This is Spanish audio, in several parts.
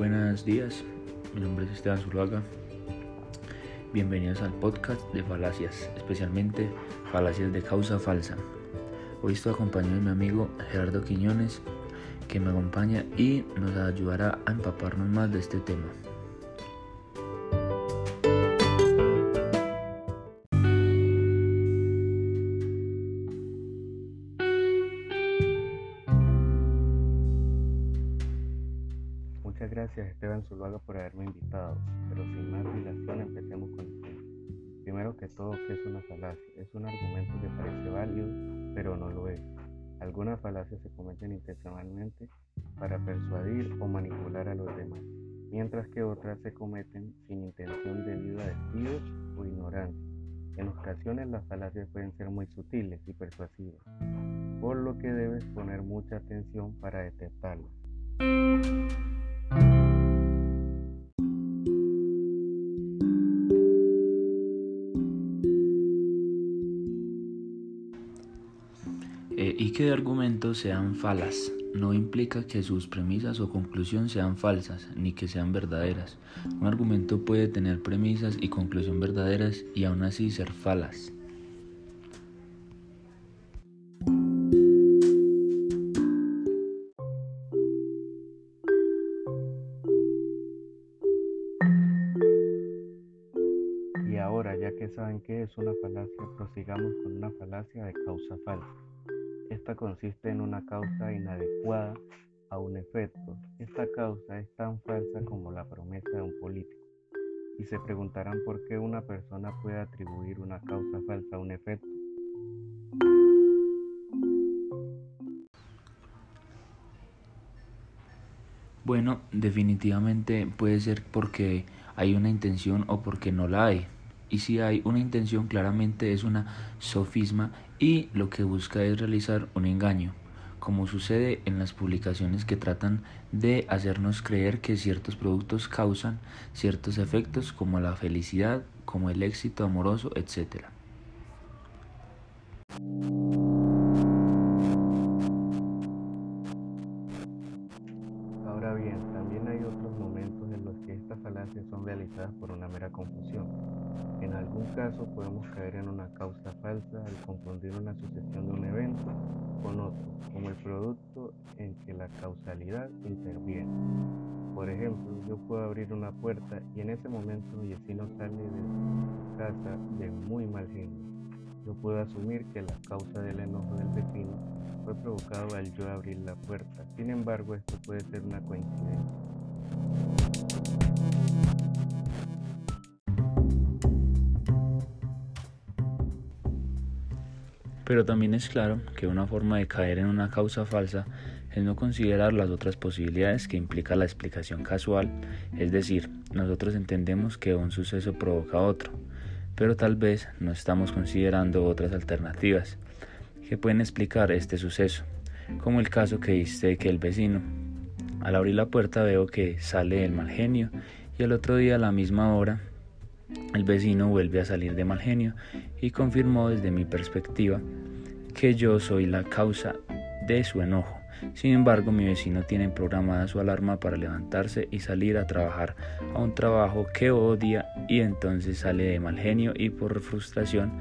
buenos días, mi nombre es Esteban Zuluaga. Bienvenidos al podcast de falacias, especialmente falacias de causa falsa. Hoy estoy acompañado de mi amigo Gerardo Quiñones, que me acompaña y nos ayudará a empaparnos más de este tema. Gracias Esteban Zuluaga por haberme invitado, pero sin más dilación empecemos con el tema. Primero que todo, ¿qué es una falacia? Es un argumento que parece válido, pero no lo es. Algunas falacias se cometen intencionalmente para persuadir o manipular a los demás, mientras que otras se cometen sin intención debido a desvío o ignorancia. En ocasiones las falacias pueden ser muy sutiles y persuasivas, por lo que debes poner mucha atención para detectarlas. Y que argumentos sean falas no implica que sus premisas o conclusión sean falsas ni que sean verdaderas. Un argumento puede tener premisas y conclusión verdaderas y aún así ser falas. Y ahora, ya que saben qué es una falacia, prosigamos con una falacia de causa falsa. Esta consiste en una causa inadecuada a un efecto. Esta causa es tan falsa como la promesa de un político. Y se preguntarán por qué una persona puede atribuir una causa falsa a un efecto. Bueno, definitivamente puede ser porque hay una intención o porque no la hay. Y si hay una intención, claramente es una sofisma y lo que busca es realizar un engaño, como sucede en las publicaciones que tratan de hacernos creer que ciertos productos causan ciertos efectos como la felicidad, como el éxito amoroso, etc. Ahora bien, también hay otros momentos que estas falacias son realizadas por una mera confusión. En algún caso podemos caer en una causa falsa al confundir una sucesión de un evento con otro, como el producto en que la causalidad interviene. Por ejemplo, yo puedo abrir una puerta y en ese momento mi vecino sale de casa de muy mal genio. Yo puedo asumir que la causa del enojo del vecino fue provocado al yo abrir la puerta. Sin embargo, esto puede ser una coincidencia. Pero también es claro que una forma de caer en una causa falsa es no considerar las otras posibilidades que implica la explicación casual, es decir, nosotros entendemos que un suceso provoca otro, pero tal vez no estamos considerando otras alternativas que pueden explicar este suceso, como el caso que dice que el vecino, al abrir la puerta veo que sale el mal genio y el otro día a la misma hora el vecino vuelve a salir de mal genio y confirmó desde mi perspectiva que yo soy la causa de su enojo. Sin embargo, mi vecino tiene programada su alarma para levantarse y salir a trabajar a un trabajo que odia y entonces sale de mal genio y por frustración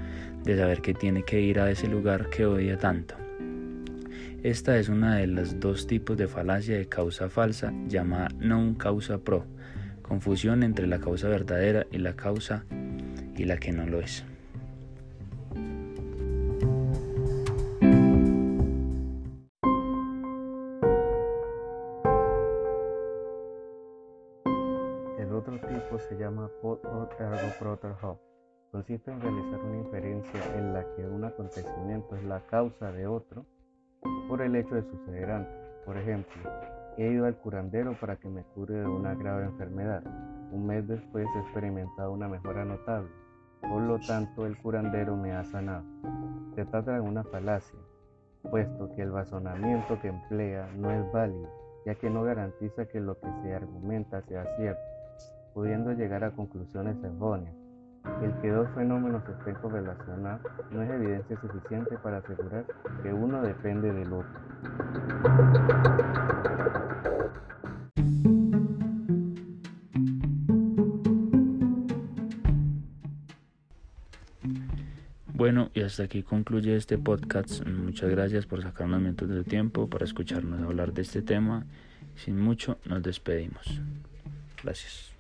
de saber que tiene que ir a ese lugar que odia tanto. Esta es una de los dos tipos de falacia de causa falsa llamada non causa pro, confusión entre la causa verdadera y la causa y la que no lo es. El otro tipo se llama Pot ergo proter hoc. Consiste en realizar una inferencia en la que un acontecimiento es la causa de otro por el hecho de suceder antes. Por ejemplo, he ido al curandero para que me cure de una grave enfermedad. Un mes después he experimentado una mejora notable. Por lo tanto, el curandero me ha sanado. Se trata de una falacia, puesto que el razonamiento que emplea no es válido, ya que no garantiza que lo que se argumenta sea cierto, pudiendo llegar a conclusiones erróneas. El que dos fenómenos estén correlacionados no es evidencia suficiente para asegurar que uno depende del otro. Bueno, y hasta aquí concluye este podcast. Muchas gracias por sacar unos minutos de tiempo para escucharnos hablar de este tema. Sin mucho, nos despedimos. Gracias.